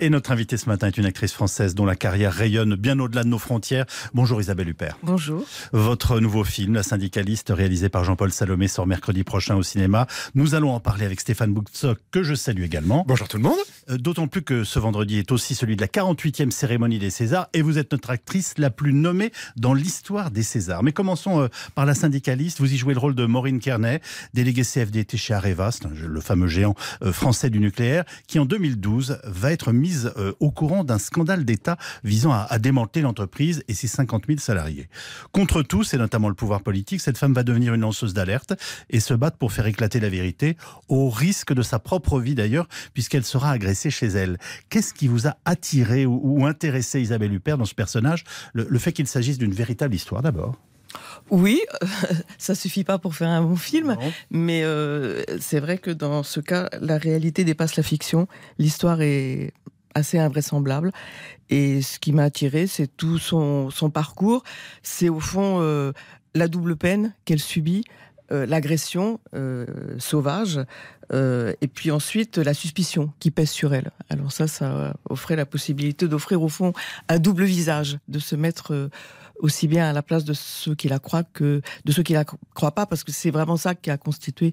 Et notre invitée ce matin est une actrice française dont la carrière rayonne bien au-delà de nos frontières. Bonjour Isabelle Huppert. Bonjour. Votre nouveau film, La syndicaliste, réalisé par Jean-Paul Salomé, sort mercredi prochain au cinéma. Nous allons en parler avec Stéphane Boutsock, que je salue également. Bonjour tout le monde. Euh, D'autant plus que ce vendredi est aussi celui de la 48e cérémonie des Césars et vous êtes notre actrice la plus nommée dans l'histoire des Césars. Mais commençons euh, par La syndicaliste. Vous y jouez le rôle de Maureen Kearney, déléguée CFDT chez Areva, le fameux géant euh, français du nucléaire, qui en 2012 va être mise euh, au courant d'un scandale d'État visant à, à démanteler l'entreprise et ses 50 000 salariés. Contre tous, et notamment le pouvoir politique, cette femme va devenir une lanceuse d'alerte et se battre pour faire éclater la vérité, au risque de sa propre vie d'ailleurs, puisqu'elle sera agressée chez elle. Qu'est-ce qui vous a attiré ou, ou intéressé Isabelle Huppert dans ce personnage? Le, le fait qu'il s'agisse d'une véritable histoire d'abord. Oui, ça suffit pas pour faire un bon film, Non. mais euh, c'est vrai que dans ce cas, la réalité dépasse la fiction. L'histoire est assez invraisemblable. Et ce qui m'a attiré, c'est tout son, parcours. C'est au fond euh, la double peine qu'elle subit, euh, l'agression euh, sauvage, et puis ensuite la suspicion qui pèse sur elle. Alors ça, ça offrait la possibilité d'offrir au fond un double visage, de se mettre aussi bien à la place de ceux qui la croient que de ceux qui la croient pas, parce que c'est vraiment ça qui a constitué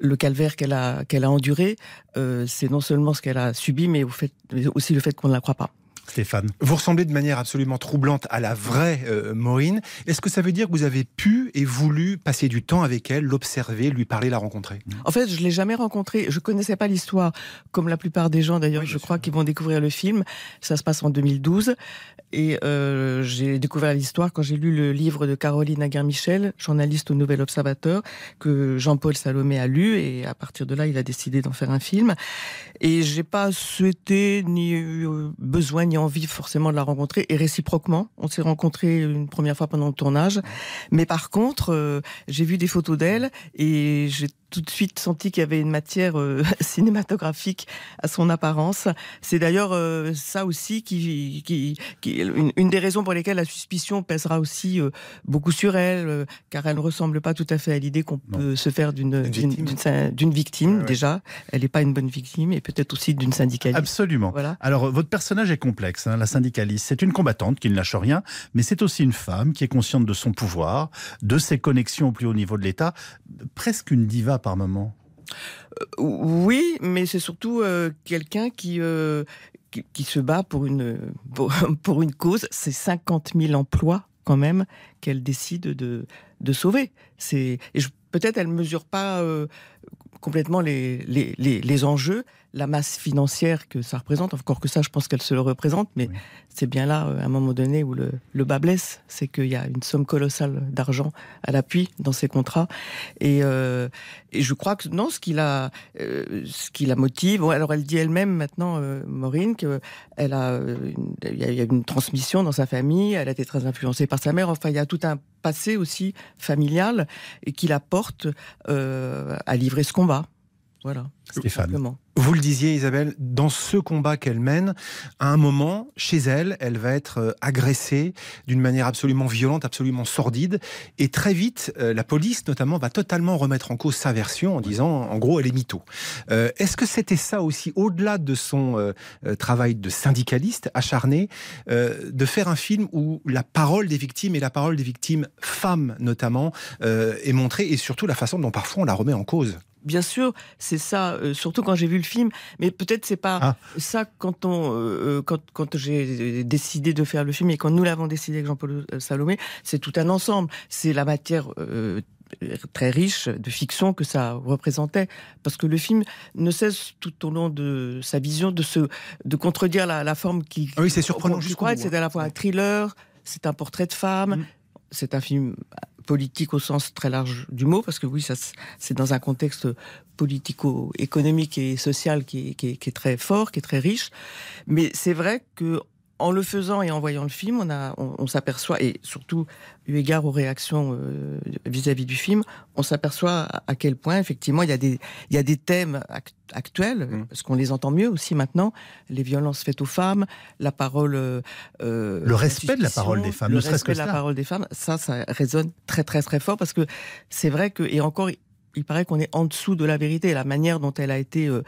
le calvaire qu'elle a qu'elle a enduré. Euh, c'est non seulement ce qu'elle a subi, mais au fait, mais aussi le fait qu'on ne la croit pas. Stéphane. Vous ressemblez de manière absolument troublante à la vraie euh, Maureen. Est-ce que ça veut dire que vous avez pu et voulu passer du temps avec elle, l'observer, lui parler, la rencontrer? En fait, je l'ai jamais rencontrée. Je connaissais pas l'histoire, comme la plupart des gens d'ailleurs. je crois qu'ils vont découvrir le film. Ça se passe en 2012, et euh, j'ai découvert l'histoire quand j'ai lu le livre de Caroline Aguerre-Michel, journaliste au Nouvel Observateur, que Jean-Paul Salomé a lu, et à partir de là, il a décidé d'en faire un film. Et j'ai pas souhaité ni eu besoin ni envie forcément de la rencontrer, et réciproquement. On s'est rencontrés une première fois pendant le tournage, mais par contre, euh, j'ai vu des photos d'elle et j'ai tout de suite senti qu'il y avait une matière euh, cinématographique à son apparence. C'est d'ailleurs euh, ça aussi qui, qui, qui une, une des raisons pour lesquelles la suspicion pèsera aussi euh, beaucoup sur elle, car elle ne ressemble pas tout à fait à l'idée qu'on peut se faire d'une victime. victime ouais. déjà. Elle n'est pas une bonne victime et peut-être aussi d'une syndicaliste. Absolument. Voilà. Alors, votre personnage est complexe, hein, la syndicaliste. C'est une combattante qui ne lâche rien, mais c'est aussi une femme qui est consciente de son pouvoir, de ses connexions au plus haut niveau de l'État, presque une diva moment. Oui, mais c'est surtout euh, quelqu'un qui, euh, qui qui se bat pour une pour, une cause. C'est 50 000 emplois quand même qu'elle décide de de sauver. C'est peut-être elle mesure pas euh, complètement les, les les les enjeux, la masse financière que ça représente. Encore que ça, je pense qu'elle se le représente, mais Oui. c'est bien là, euh, à un moment donné, où le, le bas blesse, c'est qu'il y a une somme colossale d'argent à l'appui dans ces contrats. Et, euh, et je crois que non, ce qui la, euh, ce qui la motive. alors elle dit elle-même maintenant, euh, Maureen, que elle a, une- il y a une transmission dans sa famille. Elle a été très influencée par sa mère. Enfin, il y a tout un passé aussi familial et qui la porte euh, à livrer ce combat. Voilà. Stéphane. Simplement. Vous le disiez, Isabelle, dans ce combat qu'elle mène, à un moment, chez elle, elle va être euh, agressée d'une manière absolument violente, absolument sordide. Et très vite, euh, la police, notamment, va totalement remettre en cause sa version en disant, en gros, elle est mytho. Euh, Est-ce que c'était ça aussi, au-delà de son euh, travail de syndicaliste acharné, euh, de faire un film où la parole des victimes et la parole des victimes femmes, notamment, euh, est montrée et surtout la façon dont parfois on la remet en cause? Bien sûr, c'est ça. euh, surtout quand j'ai vu le film, mais peut-être c'est pas Ah. ça quand on, euh, euh, quand quand j'ai décidé de faire le film et quand nous l'avons décidé avec Jean-Paul Salomé, c'est tout un ensemble. C'est la matière. euh, très riche de fiction que ça représentait parce que le film ne cesse tout au long de sa vision de se de contredire la, la forme qui Ah oui, c'est surprenant je crois que c'est à la fois un thriller c'est un portrait de femme Mm. c'est un film politique au sens très large du mot, parce que oui, ça, c'est dans un contexte politico-économique et social qui est, qui, est, qui est, très fort, qui est très riche. Mais c'est vrai que en le faisant et en voyant le film, on, a, on, s'aperçoit, et surtout eu égard aux réactions euh, vis-à-vis du film, on s'aperçoit à quel point, effectivement, il y a des, il y a des thèmes actuels, mmh. parce qu'on les entend mieux aussi maintenant, les violences faites aux femmes, la parole... Euh, le respect de la parole des femmes, le respect de la parole des femmes, ça, ça résonne très très très fort, parce que c'est vrai que, et encore, il paraît qu'on est en dessous de la vérité, la manière dont elle a été... Euh,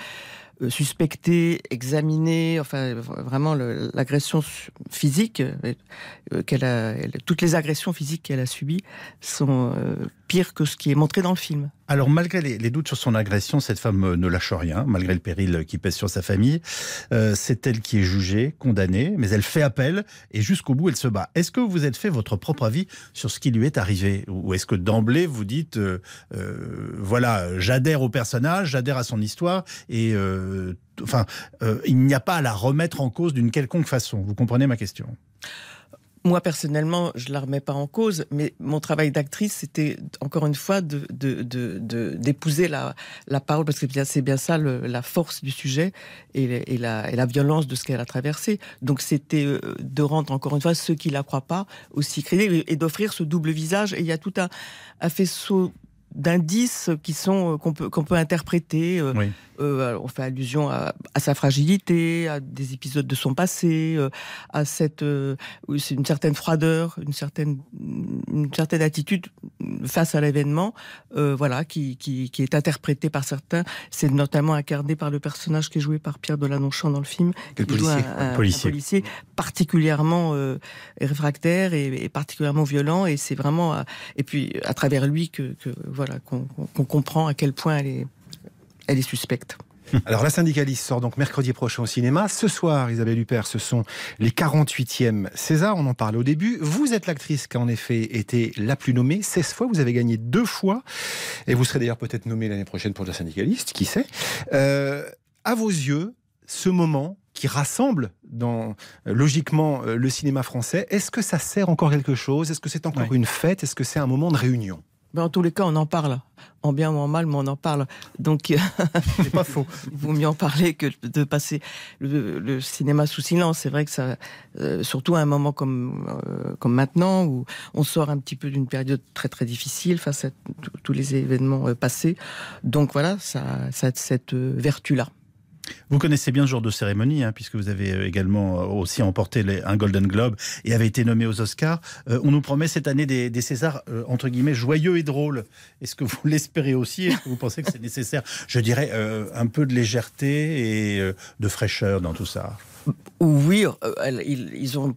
euh, suspectée, examinée, enfin vraiment l'agression physique euh, qu'elle a, toutes les agressions physiques qu'elle a subies sont pires que ce qui est montré dans le film. Alors, malgré les, doutes sur son agression, cette femme euh, ne lâche rien, malgré le péril qui pèse sur sa famille. Euh, c'est elle qui est jugée, condamnée, mais elle fait appel et jusqu'au bout, elle se bat. Est-ce que vous êtes fait votre propre avis sur ce qui lui est arrivé? Ou est-ce que d'emblée, vous dites, euh, voilà, j'adhère au personnage, j'adhère à son histoire et enfin, il n'y a pas à la remettre en cause d'une quelconque façon Vous comprenez ma question? Moi, personnellement, je ne la remets pas en cause, mais mon travail d'actrice, c'était encore une fois d'épouser de, de, la, la, parole, parce que c'est bien ça la force du sujet et, la, et la, violence de ce qu'elle a traversé. Donc c'était euh, de rendre encore une fois ceux qui ne la croient pas aussi crédibles et d'offrir ce double visage. Et il y a tout un, un faisceau d'indices qui sont euh, qu'on peut qu'on peut interpréter. Euh, euh, on fait allusion à, sa fragilité, à des épisodes de son passé, à cette c'est une certaine froideur, une certaine une certaine attitude face à l'événement, voilà, qui, qui, qui est interprétée par certains. C'est notamment incarné par le personnage qui est joué par Pierre Delanonchamp dans le film, qui policier. un, policier. particulièrement réfractaire et, et, particulièrement violent. Et c'est vraiment et puis à travers lui que, que voilà qu'on comprend à quel point elle est, elle est suspecte. Alors la syndicaliste sort donc mercredi prochain au cinéma. Ce soir, Isabelle Huppert, ce sont les 48e César, on en parlait au début. Vous êtes l'actrice qui a en effet été la plus nommée 16 fois, vous avez gagné deux fois, et vous serez d'ailleurs peut-être nommée l'année prochaine pour la syndicaliste, qui sait. Euh, à vos yeux, ce moment qui rassemble dans logiquement le cinéma français, est-ce que ça sert encore quelque chose? Est-ce que c'est encore une fête? Est-ce que c'est un moment de réunion? Ben, en tous les cas, on en parle. En bien ou en mal, mais on en parle. Donc, c'est pas faux. Vaut mieux en parler que de passer le, cinéma sous silence. C'est vrai que ça, euh, surtout à un moment comme, euh, comme maintenant, où on sort un petit peu d'une période très très difficile face à tous les événements euh, passés. Donc voilà, ça, ça a cette vertu-là. Vous connaissez bien ce genre de cérémonie, hein, puisque vous avez euh, également euh, aussi emporté un Golden Globe et avez été nommé aux Oscars. Euh, on nous promet cette année des, Césars, entre guillemets, joyeux et drôles. Est-ce que vous l'espérez aussi? Est-ce que vous pensez que c'est nécessaire? Je dirais un peu de légèreté et de fraîcheur dans tout ça. Oui, ils ont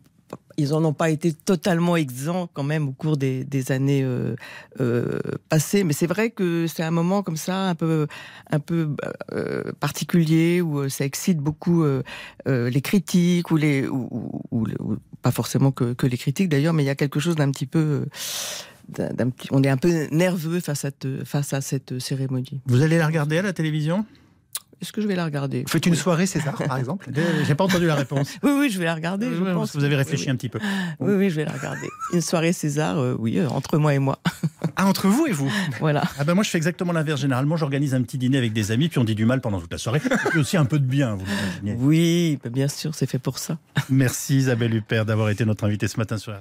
ils en ont pas été totalement exempts quand même au cours des, années euh, euh, passées. Mais c'est vrai que c'est un moment comme ça, un peu, un peu euh, particulier où ça excite beaucoup les critiques ou les, ou, pas forcément que, les critiques d'ailleurs, mais il y a quelque chose d'un petit peu on est un peu nerveux face à, face à cette cérémonie. Vous allez la regarder à la télévision? Est-ce que je vais la regarder? Faites une soirée César, par exemple J'ai pas entendu la réponse. oui, oui, je vais la regarder. je pense que vous avez réfléchi un petit peu. Oui, oui, je vais la regarder. Une soirée César, euh, oui, euh, entre moi et moi. ah, entre vous et vous? Voilà. Ah ben moi, je fais exactement l'inverse. Généralement, j'organise un petit dîner avec des amis, puis on dit du mal pendant toute la soirée. Et aussi un peu de bien, vous Oui, bien sûr, c'est fait pour ça. Merci Isabelle Huppert d'avoir été notre invitée ce matin sur